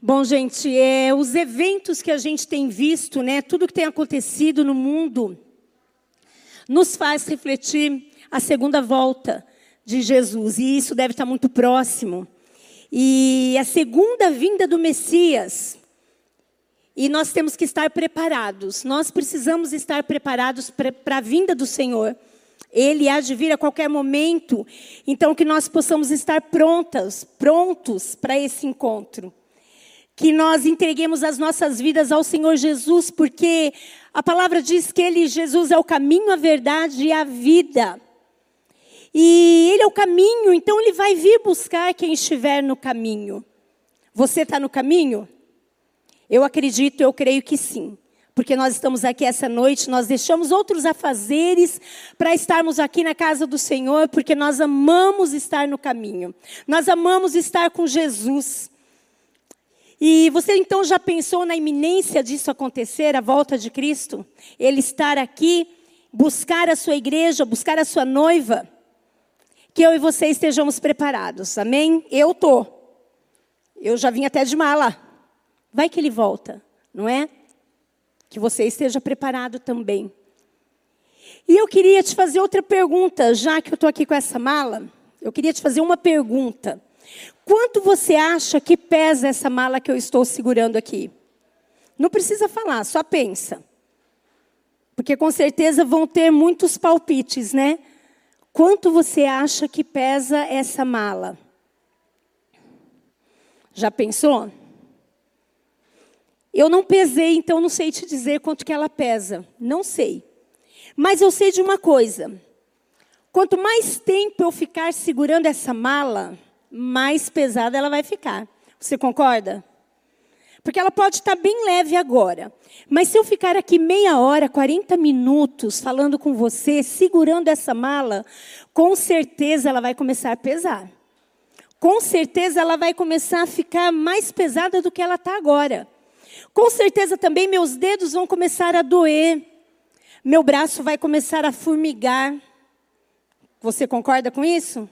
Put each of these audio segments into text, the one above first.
Bom, gente, é, os eventos que a gente tem visto, né, tudo que tem acontecido no mundo, nos faz refletir a segunda volta de Jesus. E isso deve estar muito próximo. E a segunda vinda do Messias. E nós temos que estar preparados. Nós precisamos estar preparados para a vinda do Senhor. Ele há de vir a qualquer momento. Então, que nós possamos estar prontas, prontos para esse encontro que nós entreguemos as nossas vidas ao Senhor Jesus, porque a palavra diz que Ele, Jesus, é o caminho, a verdade e a vida. E Ele é o caminho, então Ele vai vir buscar quem estiver no caminho. Você está no caminho? Eu acredito, eu creio que sim. Porque nós estamos aqui essa noite, nós deixamos outros afazeres para estarmos aqui na casa do Senhor, porque nós amamos estar no caminho. Nós amamos estar com Jesus. E você então já pensou na iminência disso acontecer, a volta de Cristo? Ele estar aqui, buscar a sua igreja, buscar a sua noiva? Que eu e você estejamos preparados, amém? Eu tô. Eu já vim até de mala. Vai que ele volta, não é? Que você esteja preparado também. E eu queria te fazer outra pergunta, já que eu estou aqui com essa mala. Eu queria te fazer uma pergunta. Quanto você acha que pesa essa mala que eu estou segurando aqui? Não precisa falar, só pensa. Porque com certeza vão ter muitos palpites, né? Quanto você acha que pesa essa mala? Já pensou? Eu não pesei, então não sei te dizer quanto que ela pesa. Não sei. Mas eu sei de uma coisa. Quanto mais tempo eu ficar segurando essa mala, mais pesada ela vai ficar. Você concorda? Porque ela pode estar bem leve agora. Mas se eu ficar aqui meia hora, 40 minutos falando com você, segurando essa mala, com certeza ela vai começar a pesar. Com certeza ela vai começar a ficar mais pesada do que ela está agora. Com certeza também meus dedos vão começar a doer. Meu braço vai começar a formigar. Você concorda com isso?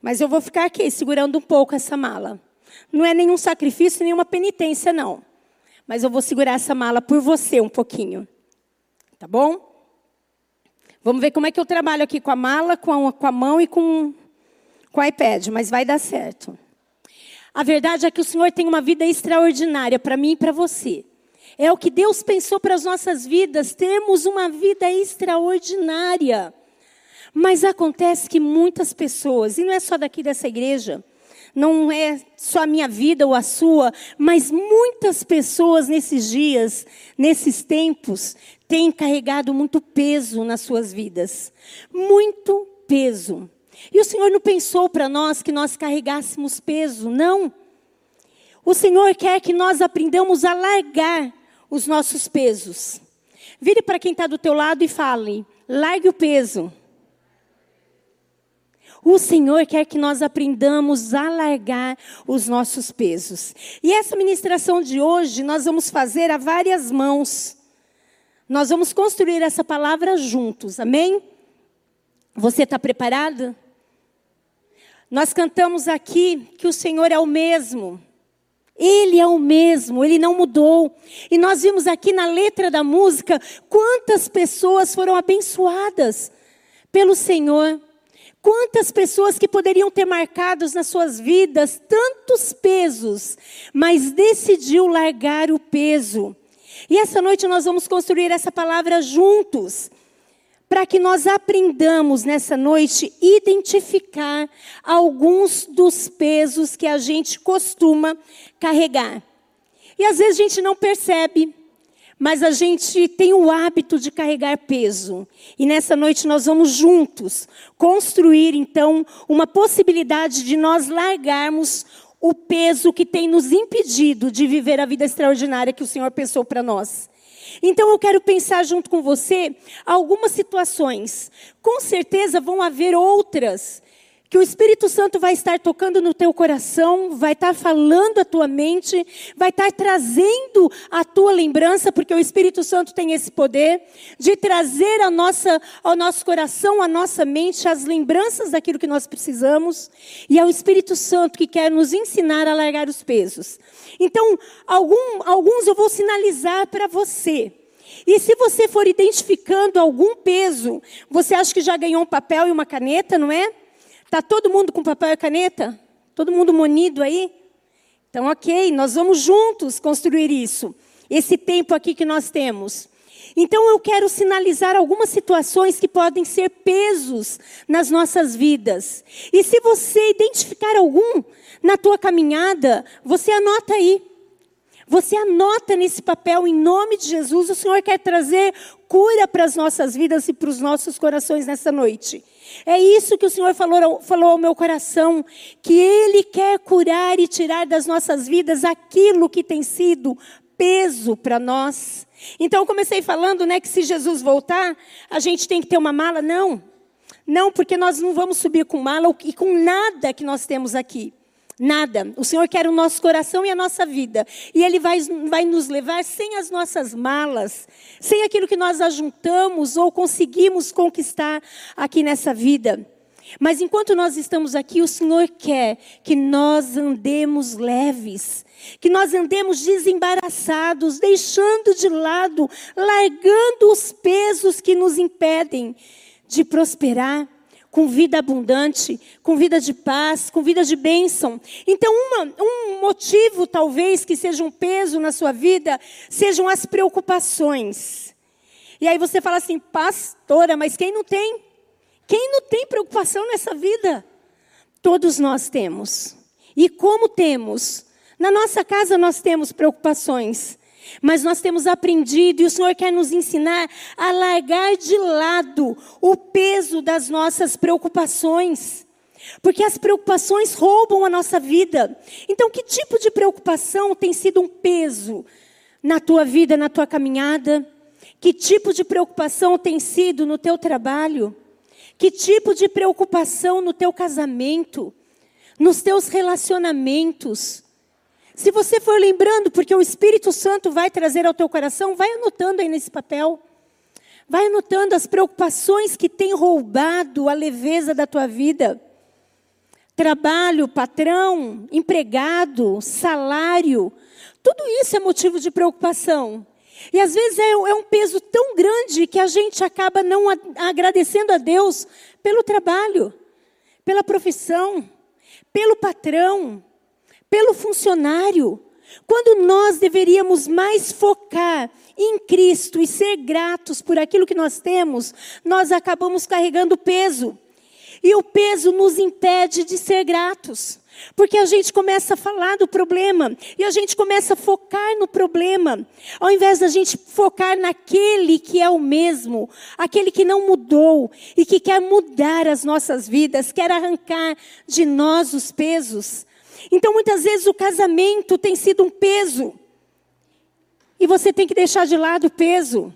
Mas eu vou ficar aqui segurando um pouco essa mala. Não é nenhum sacrifício, nenhuma penitência, não. Mas eu vou segurar essa mala por você um pouquinho. Tá bom? Vamos ver como é que eu trabalho aqui com a mala, com a, com a mão e com, com o iPad, mas vai dar certo. A verdade é que o Senhor tem uma vida extraordinária para mim e para você. É o que Deus pensou para as nossas vidas, termos uma vida extraordinária. Mas acontece que muitas pessoas, e não é só daqui dessa igreja, não é só a minha vida ou a sua, mas muitas pessoas nesses dias, nesses tempos, têm carregado muito peso nas suas vidas. Muito peso. E o Senhor não pensou para nós que nós carregássemos peso, não. O Senhor quer que nós aprendamos a largar os nossos pesos. Vire para quem está do teu lado e fale: largue o peso. O Senhor quer que nós aprendamos a largar os nossos pesos. E essa ministração de hoje nós vamos fazer a várias mãos. Nós vamos construir essa palavra juntos, amém? Você está preparado? Nós cantamos aqui que o Senhor é o mesmo. Ele é o mesmo, ele não mudou. E nós vimos aqui na letra da música quantas pessoas foram abençoadas pelo Senhor. Quantas pessoas que poderiam ter marcados nas suas vidas tantos pesos, mas decidiu largar o peso. E essa noite nós vamos construir essa palavra juntos, para que nós aprendamos nessa noite identificar alguns dos pesos que a gente costuma carregar. E às vezes a gente não percebe, mas a gente tem o hábito de carregar peso. E nessa noite nós vamos juntos construir então uma possibilidade de nós largarmos o peso que tem nos impedido de viver a vida extraordinária que o Senhor pensou para nós. Então eu quero pensar junto com você algumas situações. Com certeza vão haver outras que o Espírito Santo vai estar tocando no teu coração, vai estar falando a tua mente, vai estar trazendo a tua lembrança, porque o Espírito Santo tem esse poder de trazer a nossa, ao nosso coração, à nossa mente, as lembranças daquilo que nós precisamos. E é o Espírito Santo que quer nos ensinar a largar os pesos. Então, algum, alguns eu vou sinalizar para você. E se você for identificando algum peso, você acha que já ganhou um papel e uma caneta, não é? Está todo mundo com papel e caneta? Todo mundo munido aí? Então, ok, nós vamos juntos construir isso. Esse tempo aqui que nós temos. Então, eu quero sinalizar algumas situações que podem ser pesos nas nossas vidas. E se você identificar algum na tua caminhada, você anota aí. Você anota nesse papel em nome de Jesus. O Senhor quer trazer cura para as nossas vidas e para os nossos corações nessa noite. É isso que o Senhor falou, falou ao meu coração, que Ele quer curar e tirar das nossas vidas aquilo que tem sido peso para nós. Então eu comecei falando, né, que se Jesus voltar, a gente tem que ter uma mala. Não, não, porque nós não vamos subir com mala e com nada que nós temos aqui. Nada. O Senhor quer o nosso coração e a nossa vida. E Ele vai, vai nos levar sem as nossas malas, sem aquilo que nós ajuntamos ou conseguimos conquistar aqui nessa vida. Mas enquanto nós estamos aqui, o Senhor quer que nós andemos leves, que nós andemos desembaraçados, deixando de lado, largando os pesos que nos impedem de prosperar com vida abundante, com vida de paz, com vida de bênção. Então, uma, um motivo, talvez, que seja um peso na sua vida, sejam as preocupações. E aí você fala assim, pastora, mas quem não tem? Quem não tem preocupação nessa vida? Todos nós temos. E como temos? Na nossa casa nós temos preocupações. Mas nós temos aprendido e o Senhor quer nos ensinar a largar de lado o peso das nossas preocupações. Porque as preocupações roubam a nossa vida. Então, que tipo de preocupação tem sido um peso na tua vida, na tua caminhada? Que tipo de preocupação tem sido no teu trabalho? Que tipo de preocupação no teu casamento? Nos teus relacionamentos? Se você for lembrando, porque o Espírito Santo vai trazer ao teu coração, vai anotando aí nesse papel. Vai anotando as preocupações que têm roubado a leveza da tua vida. Trabalho, patrão, empregado, salário, tudo isso é motivo de preocupação. E às vezes é, é um peso tão grande que a gente acaba não agradecendo a Deus pelo trabalho, pela profissão, pelo patrão, pelo funcionário, quando nós deveríamos mais focar em Cristo e ser gratos por aquilo que nós temos, nós acabamos carregando peso. E o peso nos impede de ser gratos. Porque a gente começa a falar do problema e a gente começa a focar no problema, ao invés da gente focar naquele que é o mesmo, aquele que não mudou e que quer mudar as nossas vidas, quer arrancar de nós os pesos. Então, muitas vezes, o casamento tem sido um peso. E você tem que deixar de lado o peso.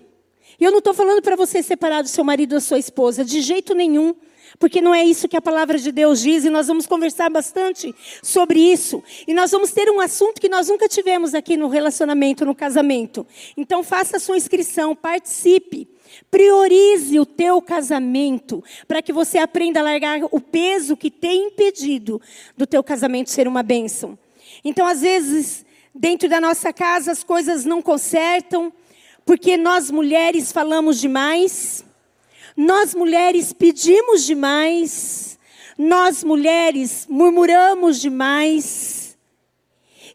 E eu não estou falando para você separar do seu marido ou da sua esposa, de jeito nenhum. Porque não é isso que a palavra de Deus diz, e nós vamos conversar bastante sobre isso. E nós vamos ter um assunto que nós nunca tivemos aqui no relacionamento, no casamento. Então faça a sua inscrição, participe. Priorize o teu casamento para que você aprenda a largar o peso que tem impedido do teu casamento ser uma bênção. Então, às vezes, dentro da nossa casa as coisas não consertam, porque nós mulheres falamos demais, nós mulheres pedimos demais, nós mulheres murmuramos demais.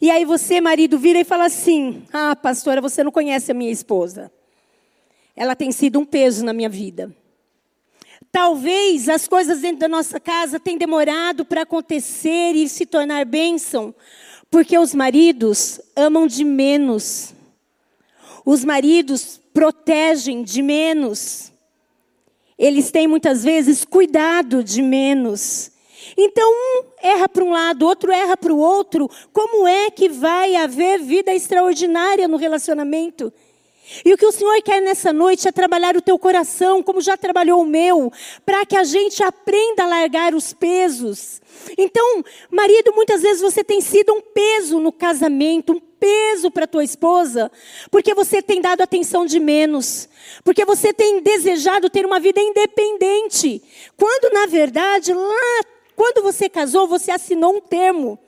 E aí você, marido, vira e fala assim: Ah, pastora, você não conhece a minha esposa ela tem sido um peso na minha vida. Talvez as coisas dentro da nossa casa tenham demorado para acontecer e se tornar bênção, porque os maridos amam de menos. Os maridos protegem de menos. Eles têm muitas vezes cuidado de menos. Então, um erra para um lado, outro erra para o outro. Como é que vai haver vida extraordinária no relacionamento? E o que o Senhor quer nessa noite é trabalhar o teu coração, como já trabalhou o meu, para que a gente aprenda a largar os pesos. Então, marido, muitas vezes você tem sido um peso no casamento, um peso para tua esposa, porque você tem dado atenção de menos, porque você tem desejado ter uma vida independente, quando na verdade, lá, quando você casou, você assinou um termo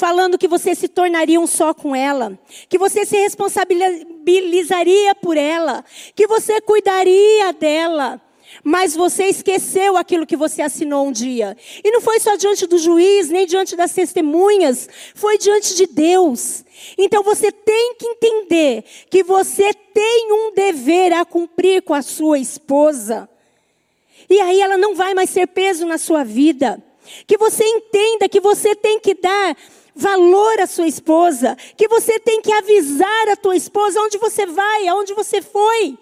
falando que você se tornaria um só com ela, que você se responsabilizaria por ela, que você cuidaria dela. Mas você esqueceu aquilo que você assinou um dia. E não foi só diante do juiz, nem diante das testemunhas, foi diante de Deus. Então você tem que entender que você tem um dever a cumprir com a sua esposa. E aí ela não vai mais ser peso na sua vida. Que você entenda que você tem que dar valor à sua esposa, que você tem que avisar a tua esposa onde você vai, aonde você foi,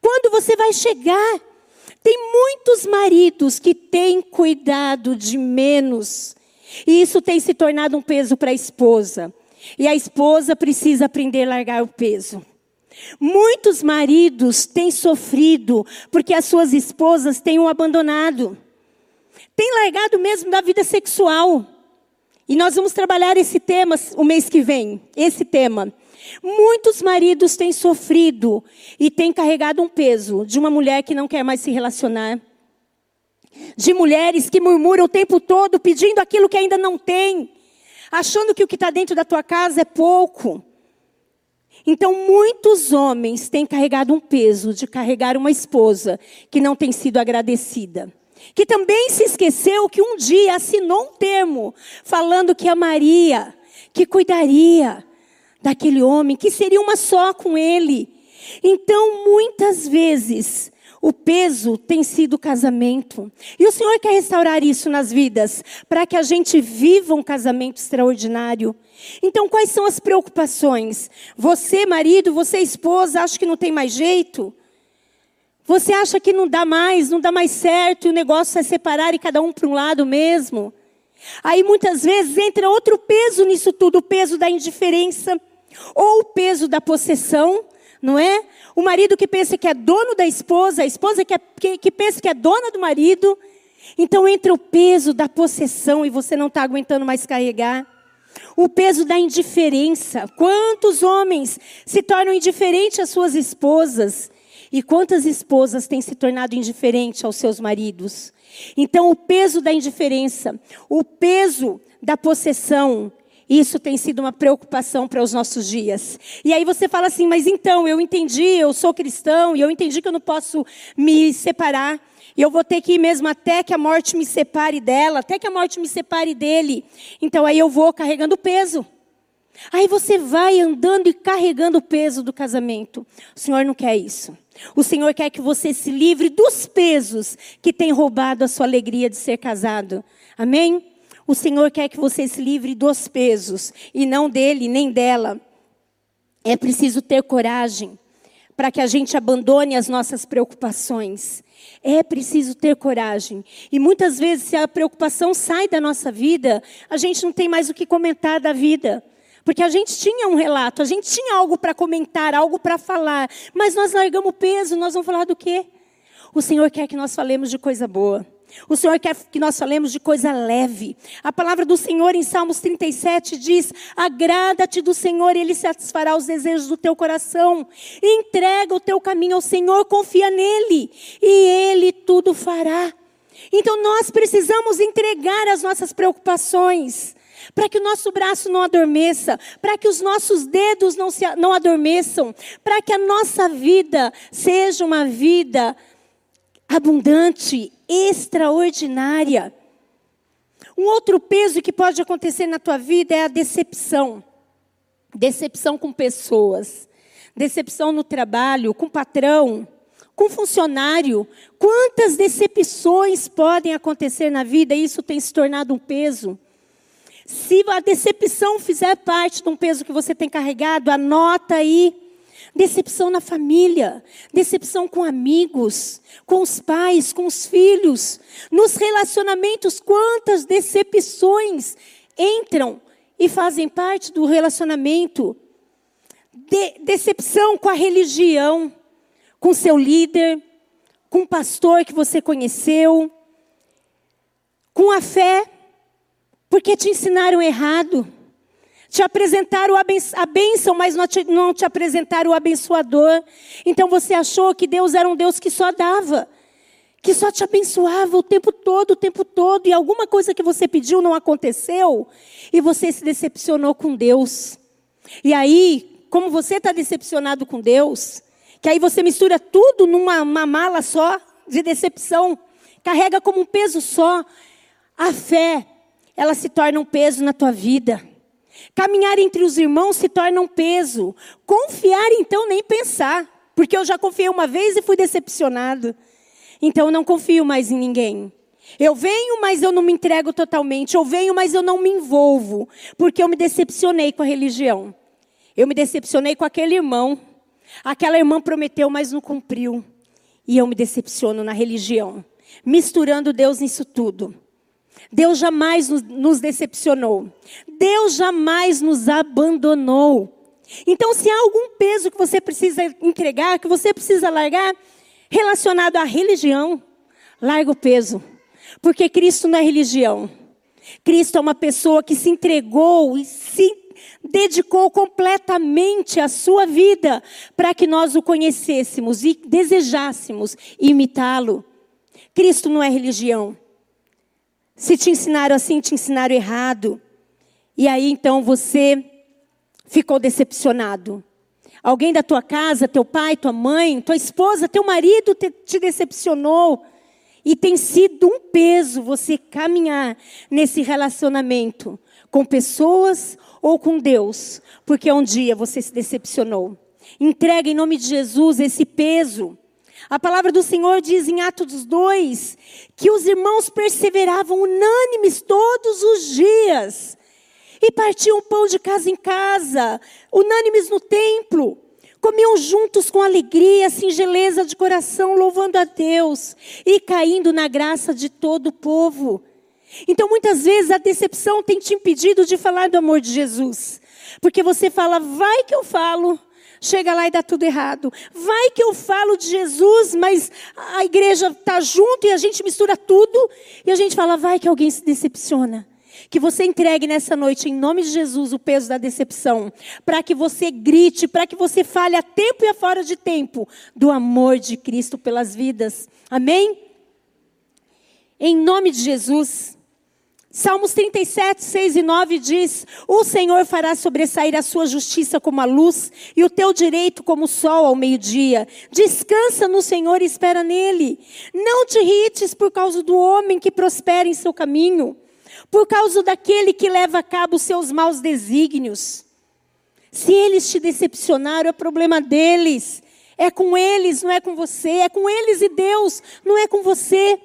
quando você vai chegar. Tem muitos maridos que têm cuidado de menos, e isso tem se tornado um peso para a esposa. E a esposa precisa aprender a largar o peso. Muitos maridos têm sofrido porque as suas esposas têm o abandonado. Têm largado mesmo da vida sexual. E nós vamos trabalhar esse tema o mês que vem, esse tema. Muitos maridos têm sofrido e têm carregado um peso de uma mulher que não quer mais se relacionar. De mulheres que murmuram o tempo todo pedindo aquilo que ainda não tem, achando que o que está dentro da tua casa é pouco. Então, muitos homens têm carregado um peso de carregar uma esposa que não tem sido agradecida que também se esqueceu que um dia assinou um termo falando que amaria, que cuidaria daquele homem, que seria uma só com ele. Então, muitas vezes, o peso tem sido o casamento. E o Senhor quer restaurar isso nas vidas, para que a gente viva um casamento extraordinário. Então, quais são as preocupações? Você, marido, você, esposa, acha que não tem mais jeito? Você acha que não dá mais, não dá mais certo, e o negócio é separar e cada um para um lado mesmo? Aí muitas vezes entra outro peso nisso tudo, o peso da indiferença, ou o peso da possessão, não é? O marido que pensa que é dono da esposa, a esposa que, é, que, que pensa que é dona do marido. Então entra o peso da possessão e você não está aguentando mais carregar. O peso da indiferença. Quantos homens se tornam indiferentes às suas esposas? E quantas esposas têm se tornado indiferentes aos seus maridos? Então, o peso da indiferença, o peso da possessão, isso tem sido uma preocupação para os nossos dias. E aí você fala assim, mas então, eu entendi, eu sou cristão, e eu entendi que eu não posso me separar. E eu vou ter que ir mesmo até que a morte me separe dela, até que a morte me separe dele. Então aí eu vou carregando peso. Aí você vai andando e carregando o peso do casamento. O Senhor não quer isso. O Senhor quer que você se livre dos pesos que têm roubado a sua alegria de ser casado. Amém? O Senhor quer que você se livre dos pesos e não dele nem dela. É preciso ter coragem para que a gente abandone as nossas preocupações. É preciso ter coragem. E muitas vezes, se a preocupação sai da nossa vida, a gente não tem mais o que comentar da vida. Porque a gente tinha um relato, a gente tinha algo para comentar, algo para falar, mas nós largamos peso, nós vamos falar do quê? O Senhor quer que nós falemos de coisa boa. O Senhor quer que nós falemos de coisa leve. A palavra do Senhor em Salmos 37 diz: Agrada-te do Senhor, Ele satisfará os desejos do teu coração. Entrega o teu caminho ao Senhor, confia nele, e Ele tudo fará. Então nós precisamos entregar as nossas preocupações para que o nosso braço não adormeça, para que os nossos dedos não, se, não adormeçam, para que a nossa vida seja uma vida abundante, extraordinária. Um outro peso que pode acontecer na tua vida é a decepção. Decepção com pessoas, decepção no trabalho, com patrão, com funcionário. Quantas decepções podem acontecer na vida e isso tem se tornado um peso? Se a decepção fizer parte de um peso que você tem carregado, anota aí. Decepção na família, decepção com amigos, com os pais, com os filhos, nos relacionamentos, quantas decepções entram e fazem parte do relacionamento. de, decepção com a religião, com seu líder, com o pastor que você conheceu, com a fé, porque te ensinaram errado. Te apresentaram a bênção, mas não te, não te apresentaram o abençoador. Então você achou que Deus era um Deus que só dava, que só te abençoava o tempo todo, o tempo todo, e alguma coisa que você pediu não aconteceu, e você se decepcionou com Deus. E aí, como você está decepcionado com Deus, que aí você mistura tudo numa mala só de decepção, carrega como um peso só. A fé, ela se torna um peso na tua vida. Caminhar entre os irmãos se torna um peso. Confiar, então, nem pensar. Porque eu já confiei uma vez e fui decepcionado. Então, eu não confio mais em ninguém. Eu venho, mas eu não me entrego totalmente. Eu venho, mas eu não me envolvo. Porque eu me decepcionei com a religião. Eu me decepcionei com aquele irmão. Aquela irmã prometeu, mas não cumpriu. E eu me decepciono na religião. Misturando Deus nisso tudo. Deus jamais nos decepcionou. Deus jamais nos abandonou. Então, se há algum peso que você precisa entregar, que você precisa largar, relacionado à religião, larga o peso. Porque Cristo não é religião. Cristo é uma pessoa que se entregou e se dedicou completamente a sua vida para que nós o conhecêssemos e desejássemos imitá-lo. Cristo não é religião. Se te ensinaram assim, te ensinaram errado. E aí então você ficou decepcionado. Alguém da tua casa, teu pai, tua mãe, tua esposa, teu marido te, te decepcionou. E tem sido um peso você caminhar nesse relacionamento com pessoas ou com Deus, porque um dia você se decepcionou. Entrega em nome de Jesus esse peso. A palavra do Senhor diz em Atos 2 que os irmãos perseveravam unânimes todos os dias e partiam pão de casa em casa, unânimes no templo. Comiam juntos com alegria, singeleza de coração, louvando a Deus e caindo na graça de todo o povo. Então, muitas vezes, a decepção tem te impedido de falar do amor de Jesus. Porque você fala, vai que eu falo, chega lá e dá tudo errado. Vai que eu falo de Jesus, mas a igreja está junto e a gente mistura tudo. E a gente fala, vai que alguém se decepciona. Que você entregue nessa noite, em nome de Jesus, o peso da decepção. Para que você grite, para que você fale a tempo e a fora de tempo do amor de Cristo pelas vidas. Amém? Em nome de Jesus. Salmos 37, 6 e 9 diz: O Senhor fará sobressair a sua justiça como a luz e o teu direito como o sol ao meio-dia. Descansa no Senhor e espera nele. Não te irrites por causa do homem que prospera em seu caminho, por causa daquele que leva a cabo os seus maus desígnios. Se eles te decepcionaram, é problema deles. É com eles, não é com você. É com eles e Deus, não é com você.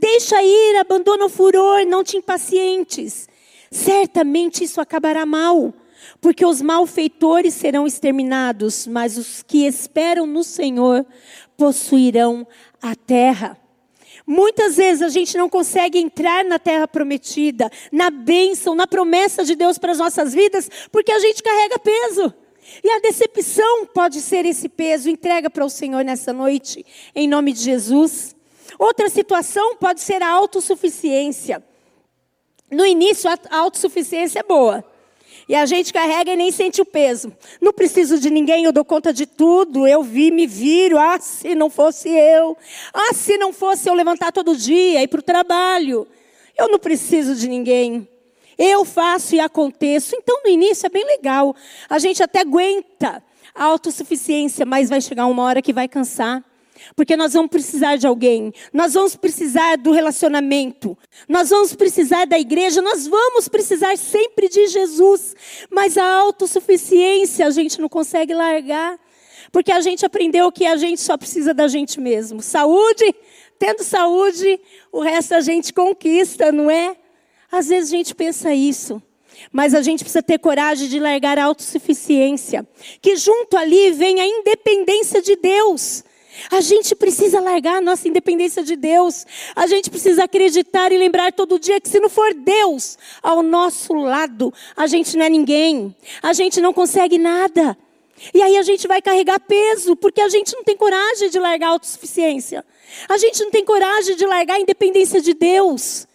Deixa ir, abandona o furor, não te impacientes. Certamente isso acabará mal, porque os malfeitores serão exterminados, mas os que esperam no Senhor possuirão a terra. Muitas vezes a gente não consegue entrar na terra prometida, na bênção, na promessa de Deus para as nossas vidas, porque a gente carrega peso. E a decepção pode ser esse peso. Entrega para o Senhor nessa noite, em nome de Jesus. Outra situação pode ser a autossuficiência. No início, a autossuficiência é boa. E a gente carrega e nem sente o peso. Não preciso de ninguém, eu dou conta de tudo. Eu vi, me viro. Ah, se não fosse eu. Ah, se não fosse eu levantar todo dia, ir para o trabalho. Eu não preciso de ninguém. Eu faço e aconteço. Então, no início é bem legal. A gente até aguenta a autossuficiência, mas vai chegar uma hora que vai cansar. Porque nós vamos precisar de alguém, nós vamos precisar do relacionamento, nós vamos precisar da igreja, nós vamos precisar sempre de Jesus. Mas a autossuficiência a gente não consegue largar, porque a gente aprendeu que a gente só precisa da gente mesmo. Saúde, tendo saúde, o resto a gente conquista, não é? Às vezes a gente pensa isso. Mas a gente precisa ter coragem de largar a autossuficiência. Que junto ali vem a independência de Deus. A gente precisa largar a nossa independência de Deus. A gente precisa acreditar e lembrar todo dia que se não for Deus ao nosso lado, a gente não é ninguém. A gente não consegue nada. E aí a gente vai carregar peso, porque a gente não tem coragem de largar a autossuficiência. A gente não tem coragem de largar a independência de Deus.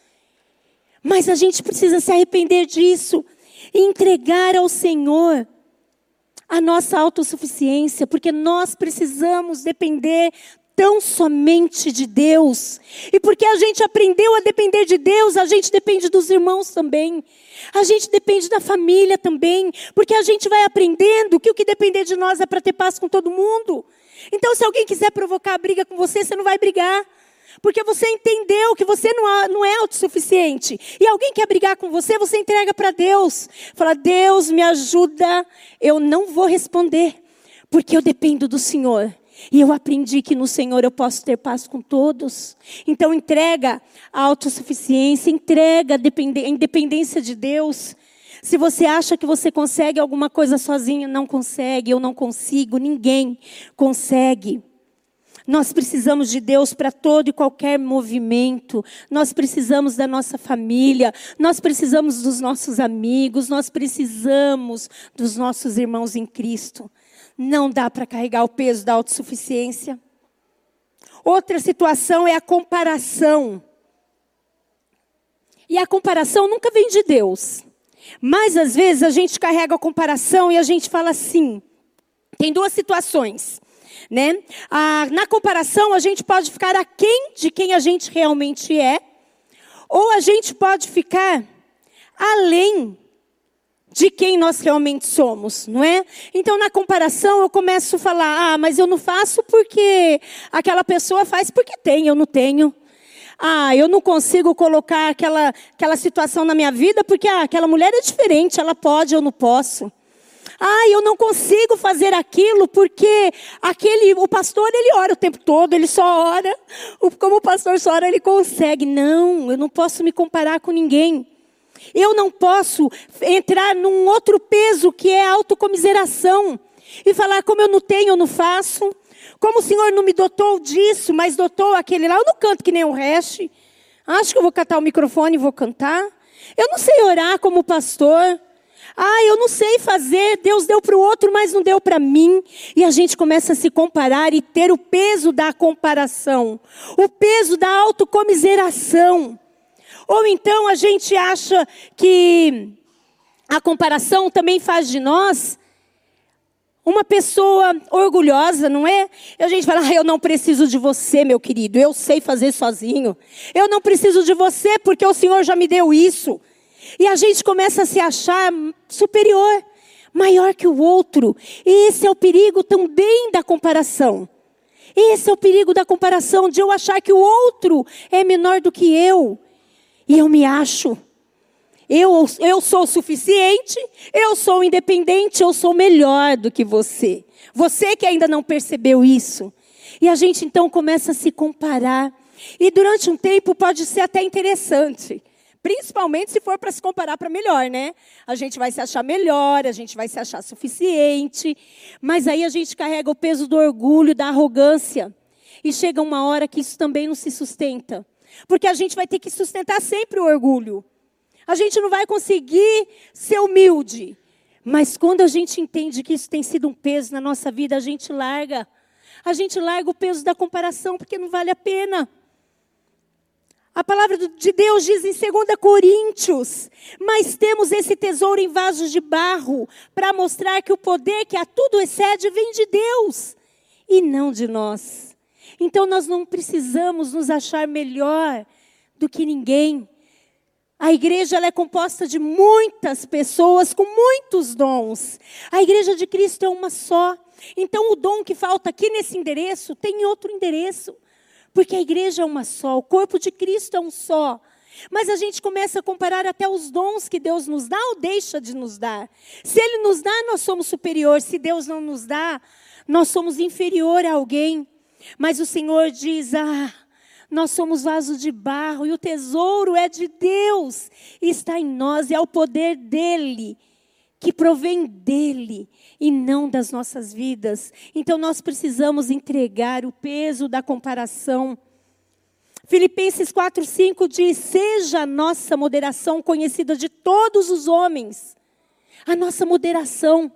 Mas a gente precisa se arrepender disso e entregar ao Senhor a nossa autossuficiência, porque nós precisamos depender tão somente de Deus. E porque a gente aprendeu a depender de Deus, a gente depende dos irmãos também. A gente depende da família também, porque a gente vai aprendendo que o que depender de nós é para ter paz com todo mundo. Então, se alguém quiser provocar briga com você, você não vai brigar. Porque você entendeu que você não é autossuficiente. E alguém quer brigar com você, você entrega para Deus. Fala, Deus me ajuda. Eu não vou responder, porque eu dependo do Senhor. E eu aprendi que no Senhor eu posso ter paz com todos. Então entrega a autossuficiência, entrega a independência de Deus. Se você acha que você consegue alguma coisa sozinho, não consegue, eu não consigo, ninguém consegue. Nós precisamos de Deus para todo e qualquer movimento. Nós precisamos da nossa família. Nós precisamos dos nossos amigos. Nós precisamos dos nossos irmãos em Cristo. Não dá para carregar o peso da autossuficiência. Outra situação é a comparação. E a comparação nunca vem de Deus. Mas às vezes a gente carrega a comparação e a gente fala assim: tem duas situações. Né? Ah, na comparação, a gente pode ficar aquém de quem a gente realmente é, ou a gente pode ficar além de quem nós realmente somos, não é? Então, na comparação, eu começo a falar: ah, mas eu não faço porque aquela pessoa faz porque tem, eu não tenho. Ah, eu não consigo colocar aquela, aquela situação na minha vida porque ah, aquela mulher é diferente, ela pode, eu não posso. Ah, eu não consigo fazer aquilo porque aquele, o pastor ele ora o tempo todo, ele só ora. Como o pastor só ora, ele consegue. Não, eu não posso me comparar com ninguém. Eu não posso entrar num outro peso que é a autocomiseração e falar como eu não tenho, eu não faço. Como o Senhor não me dotou disso, mas dotou aquele lá, eu não canto que nem o resto. Acho que eu vou catar o microfone e vou cantar. Eu não sei orar como pastor. Ah, eu não sei fazer. Deus deu para o outro, mas não deu para mim. E a gente começa a se comparar e ter o peso da comparação, o peso da autocomiseração. Ou então a gente acha que a comparação também faz de nós uma pessoa orgulhosa, não é? E a gente fala, ah, eu não preciso de você, meu querido, eu sei fazer sozinho. Eu não preciso de você porque o Senhor já me deu isso. E a gente começa a se achar superior, maior que o outro. E esse é o perigo também da comparação. Esse é o perigo da comparação, de eu achar que o outro é menor do que eu. E eu me acho. Eu, eu sou suficiente, eu sou independente, eu sou melhor do que você. Você que ainda não percebeu isso. E a gente então começa a se comparar. E durante um tempo pode ser até interessante. Principalmente se for para se comparar para melhor, né? A gente vai se achar melhor, a gente vai se achar suficiente. Mas aí a gente carrega o peso do orgulho, da arrogância. E chega uma hora que isso também não se sustenta. Porque a gente vai ter que sustentar sempre o orgulho. A gente não vai conseguir ser humilde. Mas quando a gente entende que isso tem sido um peso na nossa vida, a gente larga. A gente larga o peso da comparação, porque não vale a pena. A palavra de Deus diz em 2 Coríntios: Mas temos esse tesouro em vasos de barro, para mostrar que o poder que a tudo excede vem de Deus e não de nós. Então nós não precisamos nos achar melhor do que ninguém. A igreja é composta de muitas pessoas com muitos dons. A igreja de Cristo é uma só. Então o dom que falta aqui nesse endereço tem em outro endereço. Porque a igreja é uma só, o corpo de Cristo é um só. Mas a gente começa a comparar até os dons que Deus nos dá ou deixa de nos dar. Se Ele nos dá, nós somos superior. Se Deus não nos dá, nós somos inferior a alguém. Mas o Senhor diz: Ah, nós somos vasos de barro e o tesouro é de Deus, está em nós, e é o poder dEle, que provém dEle e não das nossas vidas. Então nós precisamos entregar o peso da comparação. Filipenses 4,5 diz: Seja a nossa moderação conhecida de todos os homens. A nossa moderação,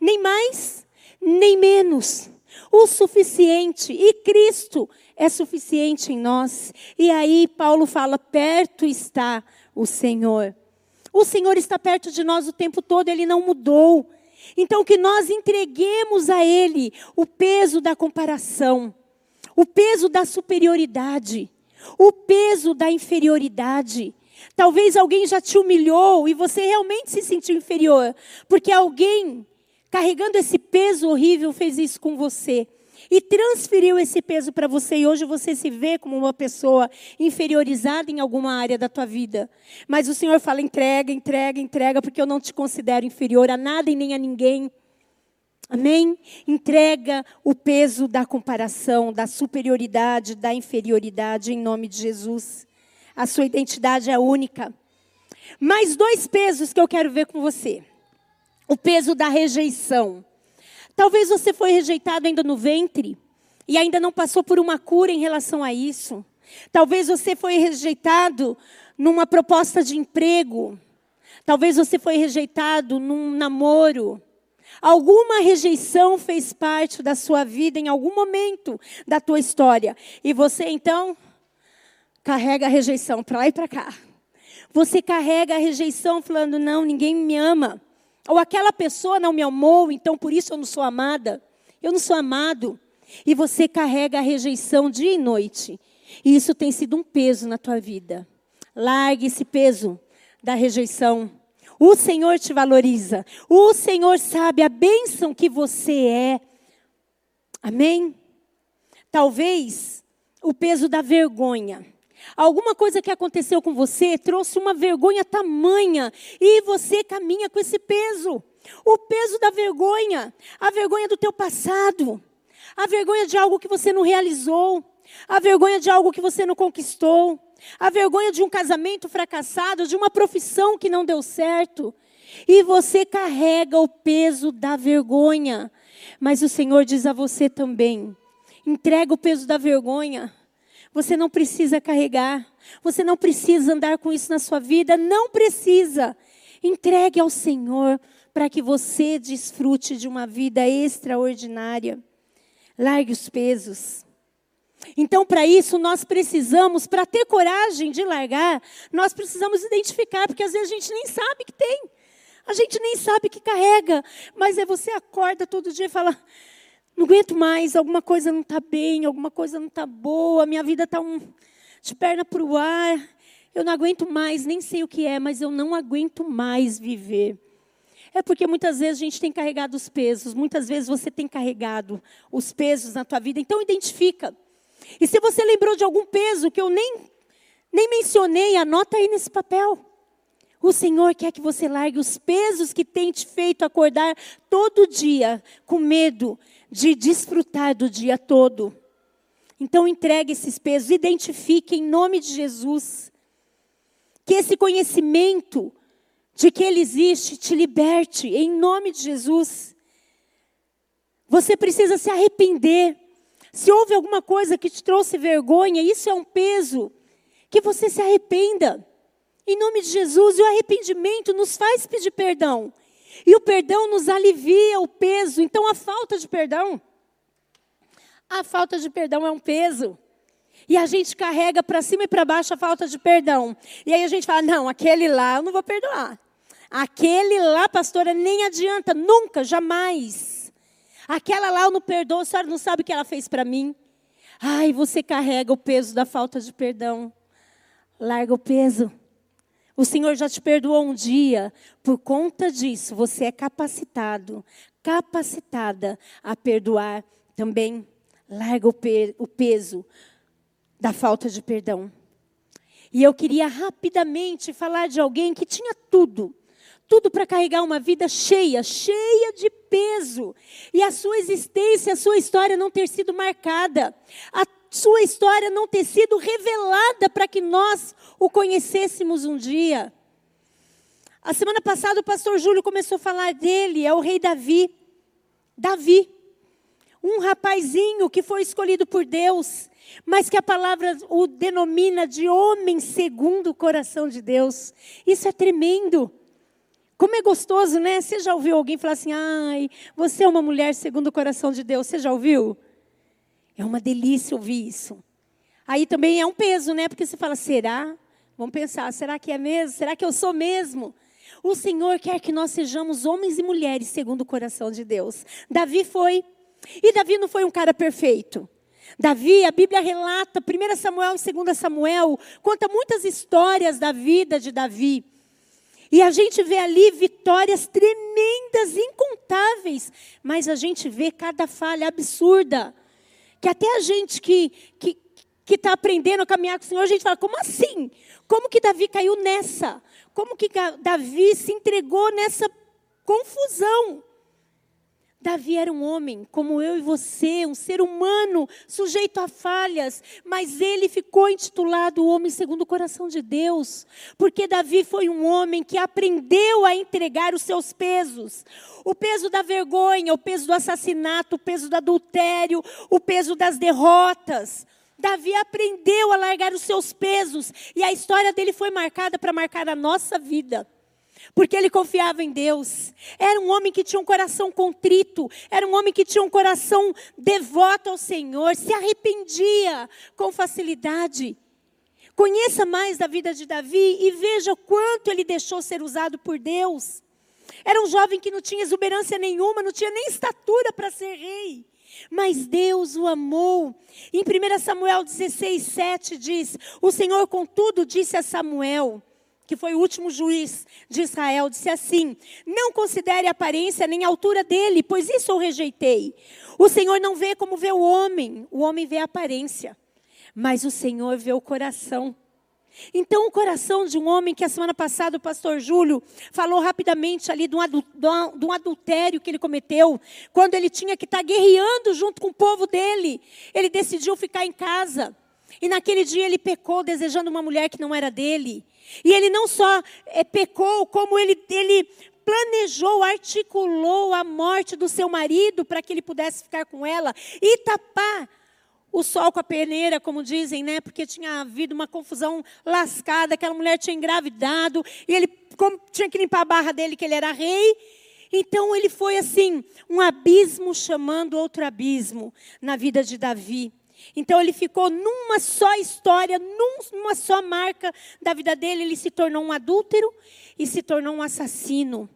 nem mais, nem menos. O suficiente. E Cristo é suficiente em nós. E aí Paulo fala: perto está o Senhor. O Senhor está perto de nós o tempo todo, ele não mudou. Então, que nós entreguemos a Ele o peso da comparação, o peso da superioridade, o peso da inferioridade. Talvez alguém já te humilhou e você realmente se sentiu inferior, porque alguém carregando esse peso horrível fez isso com você e transferiu esse peso para você e hoje você se vê como uma pessoa inferiorizada em alguma área da tua vida. Mas o Senhor fala: entrega, entrega, entrega, porque eu não te considero inferior a nada e nem a ninguém. Amém? Entrega o peso da comparação, da superioridade, da inferioridade em nome de Jesus. A sua identidade é única. Mais dois pesos que eu quero ver com você. O peso da rejeição. Talvez você foi rejeitado ainda no ventre e ainda não passou por uma cura em relação a isso. Talvez você foi rejeitado numa proposta de emprego. Talvez você foi rejeitado num namoro. Alguma rejeição fez parte da sua vida em algum momento da tua história. E você então carrega a rejeição para lá e para cá. Você carrega a rejeição falando: não, ninguém me ama. Ou aquela pessoa não me amou, então por isso eu não sou amada. Eu não sou amado. E você carrega a rejeição dia e noite. E isso tem sido um peso na tua vida. Largue esse peso da rejeição. O Senhor te valoriza. O Senhor sabe a bênção que você é. Amém? Talvez o peso da vergonha. Alguma coisa que aconteceu com você trouxe uma vergonha tamanha e você caminha com esse peso. O peso da vergonha, a vergonha do teu passado, a vergonha de algo que você não realizou, a vergonha de algo que você não conquistou, a vergonha de um casamento fracassado, de uma profissão que não deu certo. E você carrega o peso da vergonha. Mas o Senhor diz a você também: entrega o peso da vergonha você não precisa carregar. Você não precisa andar com isso na sua vida. Não precisa. Entregue ao Senhor para que você desfrute de uma vida extraordinária. Largue os pesos. Então, para isso, nós precisamos, para ter coragem de largar, nós precisamos identificar, porque às vezes a gente nem sabe que tem. A gente nem sabe que carrega. Mas é você acorda todo dia e fala: não aguento mais, alguma coisa não está bem, alguma coisa não está boa, minha vida está um, de perna para o ar. Eu não aguento mais, nem sei o que é, mas eu não aguento mais viver. É porque muitas vezes a gente tem carregado os pesos, muitas vezes você tem carregado os pesos na tua vida, então identifica. E se você lembrou de algum peso que eu nem, nem mencionei, anota aí nesse papel. O Senhor quer que você largue os pesos que tem te feito acordar todo dia com medo de desfrutar do dia todo. Então entregue esses pesos, identifique em nome de Jesus. Que esse conhecimento de que Ele existe te liberte em nome de Jesus. Você precisa se arrepender. Se houve alguma coisa que te trouxe vergonha, isso é um peso. Que você se arrependa. Em nome de Jesus, e o arrependimento nos faz pedir perdão. E o perdão nos alivia o peso. Então, a falta de perdão, a falta de perdão é um peso. E a gente carrega para cima e para baixo a falta de perdão. E aí a gente fala: não, aquele lá eu não vou perdoar. Aquele lá, pastora, nem adianta, nunca, jamais. Aquela lá eu não perdoo, a senhora não sabe o que ela fez para mim. Ai, você carrega o peso da falta de perdão. Larga o peso. O Senhor já te perdoou um dia, por conta disso, você é capacitado, capacitada a perdoar também. Larga o, o peso da falta de perdão. E eu queria rapidamente falar de alguém que tinha tudo, tudo para carregar uma vida cheia, cheia de peso, e a sua existência, a sua história não ter sido marcada. A sua história não ter sido revelada para que nós o conhecêssemos um dia. A semana passada o pastor Júlio começou a falar dele, é o rei Davi. Davi, um rapazinho que foi escolhido por Deus, mas que a palavra o denomina de homem segundo o coração de Deus. Isso é tremendo. Como é gostoso, né? Você já ouviu alguém falar assim: ai, você é uma mulher segundo o coração de Deus? Você já ouviu? É uma delícia ouvir isso. Aí também é um peso, né? Porque você fala: será? Vamos pensar: será que é mesmo? Será que eu sou mesmo? O Senhor quer que nós sejamos homens e mulheres segundo o coração de Deus. Davi foi. E Davi não foi um cara perfeito. Davi, a Bíblia relata, 1 Samuel e 2 Samuel, conta muitas histórias da vida de Davi. E a gente vê ali vitórias tremendas, incontáveis, mas a gente vê cada falha absurda. Que até a gente que que que está aprendendo a caminhar com o Senhor, a gente fala: como assim? Como que Davi caiu nessa? Como que Davi se entregou nessa confusão? Davi era um homem como eu e você, um ser humano, sujeito a falhas, mas ele ficou intitulado o homem segundo o coração de Deus, porque Davi foi um homem que aprendeu a entregar os seus pesos. O peso da vergonha, o peso do assassinato, o peso do adultério, o peso das derrotas. Davi aprendeu a largar os seus pesos, e a história dele foi marcada para marcar a nossa vida porque ele confiava em Deus. Era um homem que tinha um coração contrito, era um homem que tinha um coração devoto ao Senhor, se arrependia com facilidade. Conheça mais da vida de Davi e veja quanto ele deixou ser usado por Deus. Era um jovem que não tinha exuberância nenhuma, não tinha nem estatura para ser rei. Mas Deus o amou. Em 1 Samuel 16, 7 diz: O Senhor, contudo, disse a Samuel: que foi o último juiz de Israel, disse assim: Não considere a aparência nem a altura dele, pois isso eu rejeitei. O Senhor não vê como vê o homem, o homem vê a aparência, mas o Senhor vê o coração. Então, o coração de um homem que a semana passada o pastor Júlio falou rapidamente ali de um, adultério que ele cometeu, quando ele tinha que estar guerreando junto com o povo dele, ele decidiu ficar em casa. E naquele dia ele pecou desejando uma mulher que não era dele. E ele não só é, pecou, como ele, ele planejou, articulou a morte do seu marido para que ele pudesse ficar com ela e tapar o sol com a peneira, como dizem, né? Porque tinha havido uma confusão lascada, aquela mulher tinha engravidado e ele tinha que limpar a barra dele que ele era rei. Então ele foi assim, um abismo chamando outro abismo na vida de Davi. Então ele ficou numa só história, numa só marca da vida dele, ele se tornou um adúltero e se tornou um assassino.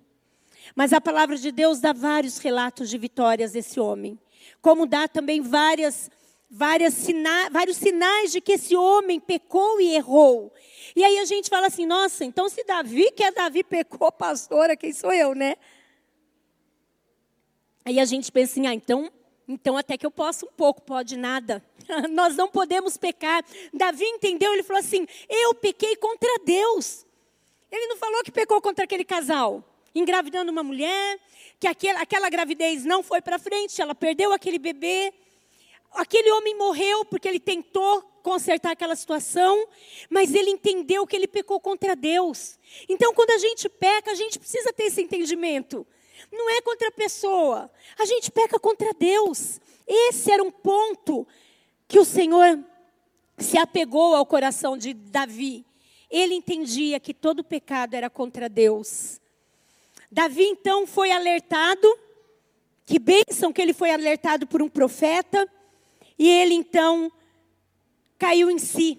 Mas a palavra de Deus dá vários relatos de vitórias desse homem, como dá também várias, várias sina vários sinais de que esse homem pecou e errou. E aí a gente fala assim, nossa, então se Davi, que é Davi, pecou, pastora, quem sou eu, né? Aí a gente pensa assim, ah, então então, até que eu posso um pouco, pode nada. Nós não podemos pecar. Davi entendeu, ele falou assim: Eu pequei contra Deus. Ele não falou que pecou contra aquele casal, engravidando uma mulher, que aquela, aquela gravidez não foi para frente, ela perdeu aquele bebê. Aquele homem morreu porque ele tentou consertar aquela situação, mas ele entendeu que ele pecou contra Deus. Então, quando a gente peca, a gente precisa ter esse entendimento. Não é contra a pessoa. A gente peca contra Deus. Esse era um ponto que o Senhor se apegou ao coração de Davi. Ele entendia que todo pecado era contra Deus. Davi então foi alertado, que bênção que ele foi alertado por um profeta, e ele então caiu em si.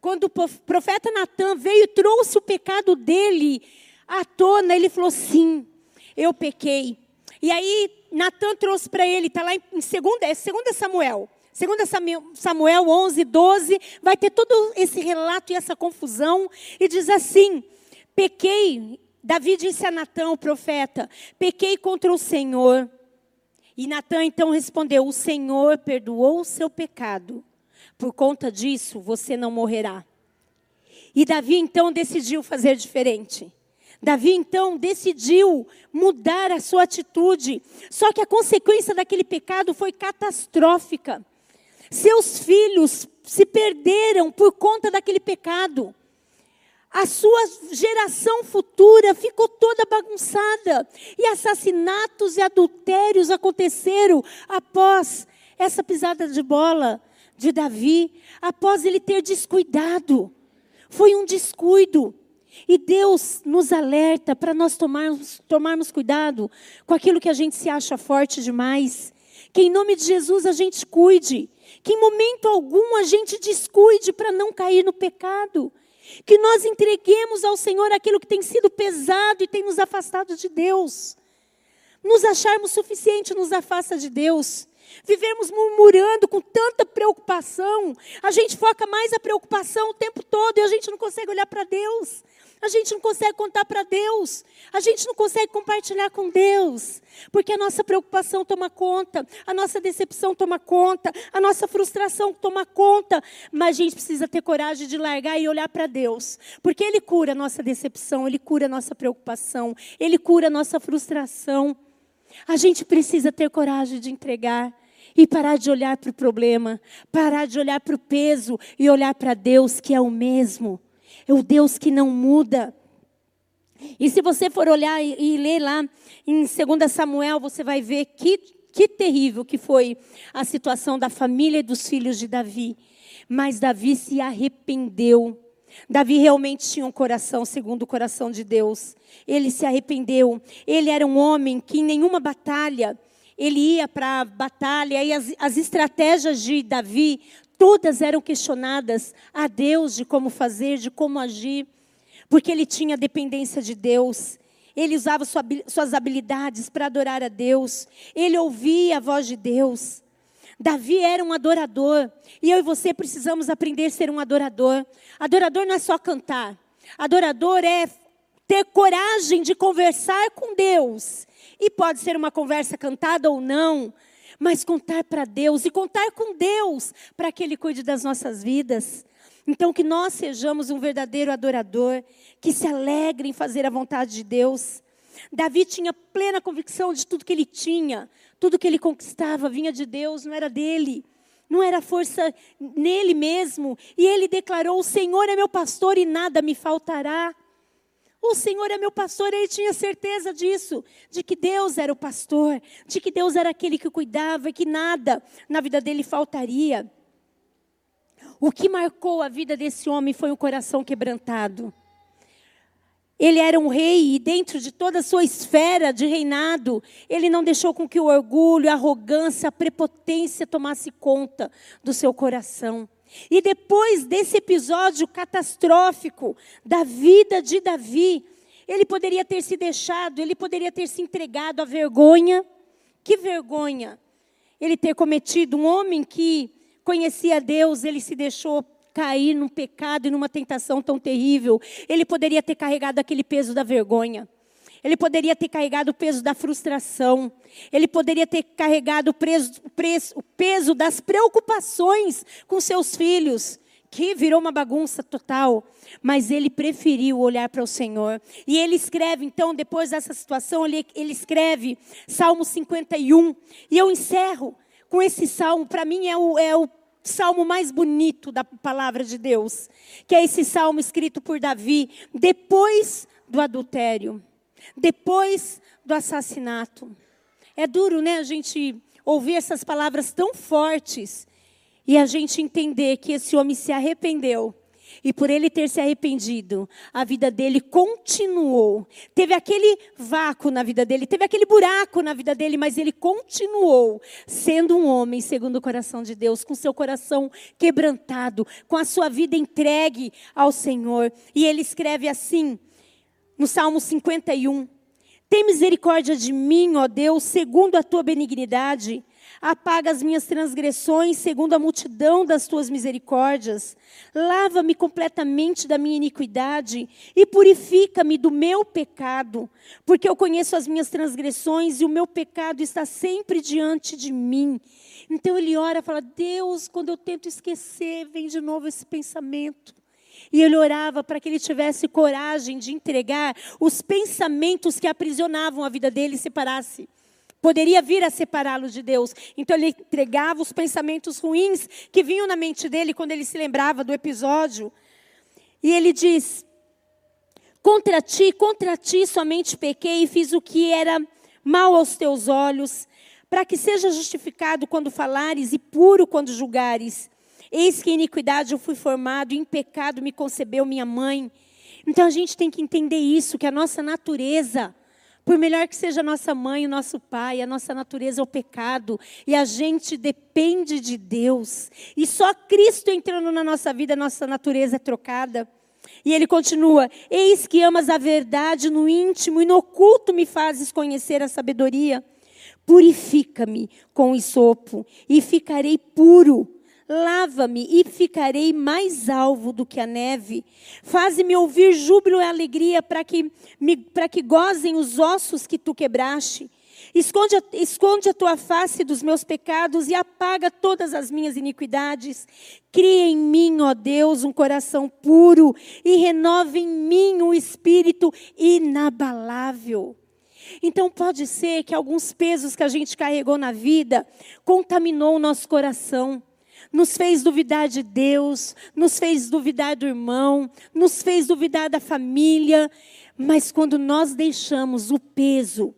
Quando o profeta Natan veio e trouxe o pecado dele à tona, ele falou: sim, eu pequei. E aí Natan trouxe para ele, está lá em 2 é Samuel. 2 Samuel 11, 12, vai ter todo esse relato e essa confusão. E diz assim: Pequei, Davi disse a Natan, o profeta: Pequei contra o Senhor. E Natan então respondeu: O Senhor perdoou o seu pecado. Por conta disso, você não morrerá. E Davi então decidiu fazer diferente. Davi então decidiu mudar a sua atitude. Só que a consequência daquele pecado foi catastrófica. Seus filhos se perderam por conta daquele pecado. A sua geração futura ficou toda bagunçada. E assassinatos e adultérios aconteceram após essa pisada de bola de Davi, após ele ter descuidado. Foi um descuido. E Deus nos alerta para nós tomarmos, tomarmos cuidado com aquilo que a gente se acha forte demais. Que em nome de Jesus a gente cuide. Que em momento algum a gente descuide para não cair no pecado. Que nós entreguemos ao Senhor aquilo que tem sido pesado e tem nos afastado de Deus. Nos acharmos suficiente nos afasta de Deus. Vivemos murmurando com tanta preocupação. A gente foca mais a preocupação o tempo todo e a gente não consegue olhar para Deus. A gente não consegue contar para Deus. A gente não consegue compartilhar com Deus. Porque a nossa preocupação toma conta, a nossa decepção toma conta, a nossa frustração toma conta. Mas a gente precisa ter coragem de largar e olhar para Deus. Porque Ele cura a nossa decepção, Ele cura a nossa preocupação, Ele cura a nossa frustração. A gente precisa ter coragem de entregar e parar de olhar para o problema, parar de olhar para o peso e olhar para Deus que é o mesmo é o Deus que não muda. E se você for olhar e, ler lá em 2 Samuel, você vai ver que, que terrível que foi a situação da família e dos filhos de Davi. Mas Davi se arrependeu. Davi realmente tinha um coração segundo o coração de Deus. Ele se arrependeu. Ele era um homem que em nenhuma batalha ele ia para a batalha e as, as estratégias de Davi Todas eram questionadas a Deus de como fazer, de como agir, porque ele tinha dependência de Deus. Ele usava sua, suas habilidades para adorar a Deus. Ele ouvia a voz de Deus. Davi era um adorador. E eu e você precisamos aprender a ser um adorador. Adorador não é só cantar. Adorador é ter coragem de conversar com Deus. E pode ser uma conversa cantada ou não, mas contar para Deus e contar com Deus para que Ele cuide das nossas vidas. Então, que nós sejamos um verdadeiro adorador, que se alegre em fazer a vontade de Deus. Davi tinha plena convicção de tudo que ele tinha, tudo que ele conquistava vinha de Deus, não era dele, não era força nele mesmo. E ele declarou: O Senhor é meu pastor e nada me faltará. O Senhor é meu pastor, ele tinha certeza disso, de que Deus era o pastor, de que Deus era aquele que cuidava e que nada na vida dele faltaria. O que marcou a vida desse homem foi o coração quebrantado. Ele era um rei e dentro de toda a sua esfera de reinado, ele não deixou com que o orgulho, a arrogância, a prepotência tomasse conta do seu coração. E depois desse episódio catastrófico da vida de Davi, ele poderia ter se deixado, ele poderia ter se entregado à vergonha. Que vergonha! Ele ter cometido um homem que conhecia Deus, ele se deixou cair num pecado e numa tentação tão terrível. Ele poderia ter carregado aquele peso da vergonha. Ele poderia ter carregado o peso da frustração. Ele poderia ter carregado o, preso, o peso das preocupações com seus filhos, que virou uma bagunça total. Mas ele preferiu olhar para o Senhor. E ele escreve, então, depois dessa situação, ele, ele escreve Salmo 51. E eu encerro com esse salmo. Para mim, é o, é o salmo mais bonito da palavra de Deus, que é esse salmo escrito por Davi depois do adultério depois do assassinato. É duro, né, a gente ouvir essas palavras tão fortes e a gente entender que esse homem se arrependeu. E por ele ter se arrependido, a vida dele continuou. Teve aquele vácuo na vida dele, teve aquele buraco na vida dele, mas ele continuou sendo um homem segundo o coração de Deus, com seu coração quebrantado, com a sua vida entregue ao Senhor. E ele escreve assim: no Salmo 51. Tem misericórdia de mim, ó Deus, segundo a tua benignidade. Apaga as minhas transgressões, segundo a multidão das tuas misericórdias. Lava-me completamente da minha iniquidade e purifica-me do meu pecado, porque eu conheço as minhas transgressões e o meu pecado está sempre diante de mim. Então ele ora fala: Deus, quando eu tento esquecer, vem de novo esse pensamento. E ele orava para que ele tivesse coragem de entregar os pensamentos que aprisionavam a vida dele e separasse. Poderia vir a separá-lo de Deus. Então ele entregava os pensamentos ruins que vinham na mente dele quando ele se lembrava do episódio. E ele diz: Contra ti, contra ti somente pequei e fiz o que era mal aos teus olhos, para que seja justificado quando falares e puro quando julgares. Eis que em iniquidade eu fui formado, em pecado me concebeu minha mãe. Então a gente tem que entender isso, que a nossa natureza, por melhor que seja a nossa mãe, o nosso pai, a nossa natureza é o pecado, e a gente depende de Deus. E só Cristo entrando na nossa vida, a nossa natureza é trocada. E ele continua: Eis que amas a verdade no íntimo e no oculto me fazes conhecer a sabedoria. Purifica-me com o sopo e ficarei puro. Lava-me e ficarei mais alvo do que a neve. Faze-me ouvir júbilo e alegria para que, que gozem os ossos que tu quebraste. Esconde a, esconde a tua face dos meus pecados e apaga todas as minhas iniquidades. Cria em mim, ó Deus, um coração puro e renova em mim um espírito inabalável. Então pode ser que alguns pesos que a gente carregou na vida contaminou o nosso coração nos fez duvidar de Deus, nos fez duvidar do irmão, nos fez duvidar da família. Mas quando nós deixamos o peso,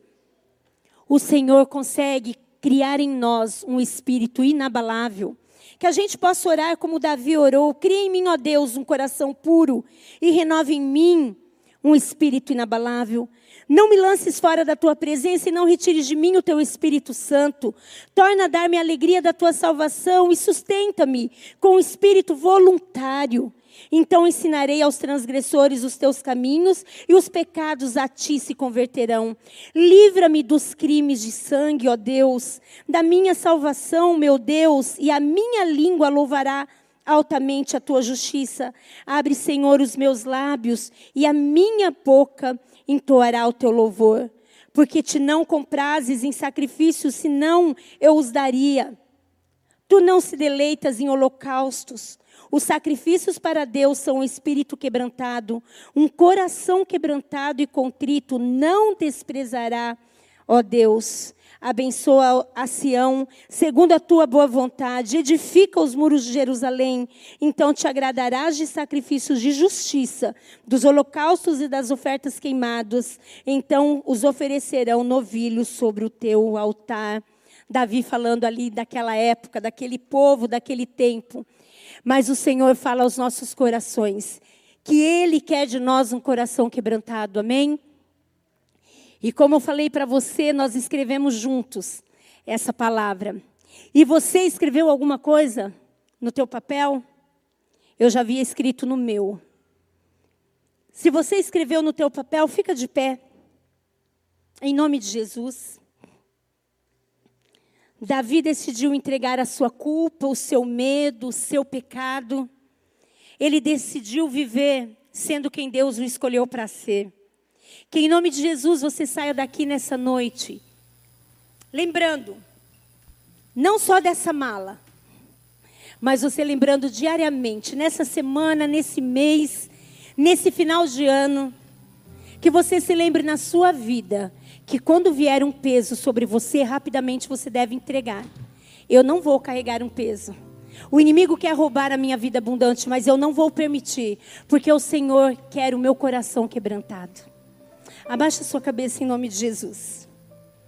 o Senhor consegue criar em nós um espírito inabalável. Que a gente possa orar como Davi orou: cria em mim, ó Deus, um coração puro e renove em mim um espírito inabalável. Não me lances fora da tua presença e não retires de mim o teu Espírito Santo. Torna a dar-me a alegria da tua salvação e sustenta-me com o espírito voluntário. Então ensinarei aos transgressores os teus caminhos e os pecados a ti se converterão. Livra-me dos crimes de sangue, ó Deus, da minha salvação, meu Deus, e a minha língua louvará altamente a tua justiça. Abre, Senhor, os meus lábios e a minha boca entoará o teu louvor. Porque te não comprases em sacrifícios, senão eu os daria. Tu não se deleitas em holocaustos. Os sacrifícios para Deus são um espírito quebrantado, um coração quebrantado e contrito não desprezará, ó Deus. Abençoa a Sião, segundo a tua boa vontade, edifica os muros de Jerusalém. Então te agradarás de sacrifícios de justiça, dos holocaustos e das ofertas queimadas. Então os oferecerão novilhos sobre o teu altar. Davi falando ali daquela época, daquele povo, daquele tempo. Mas o Senhor fala aos nossos corações que Ele quer de nós um coração quebrantado, amém? E como eu falei para você, nós escrevemos juntos essa palavra. E você escreveu alguma coisa no teu papel? Eu já havia escrito no meu. Se você escreveu no teu papel, fica de pé. Em nome de Jesus. Davi decidiu entregar a sua culpa, o seu medo, o seu pecado. Ele decidiu viver sendo quem Deus o escolheu para ser. Que em nome de Jesus você saia daqui nessa noite, lembrando, não só dessa mala, mas você lembrando diariamente, nessa semana, nesse mês, nesse final de ano, que você se lembre na sua vida que quando vier um peso sobre você, rapidamente você deve entregar. Eu não vou carregar um peso. O inimigo quer roubar a minha vida abundante, mas eu não vou permitir, porque o Senhor quer o meu coração quebrantado. Abaixa sua cabeça em nome de Jesus.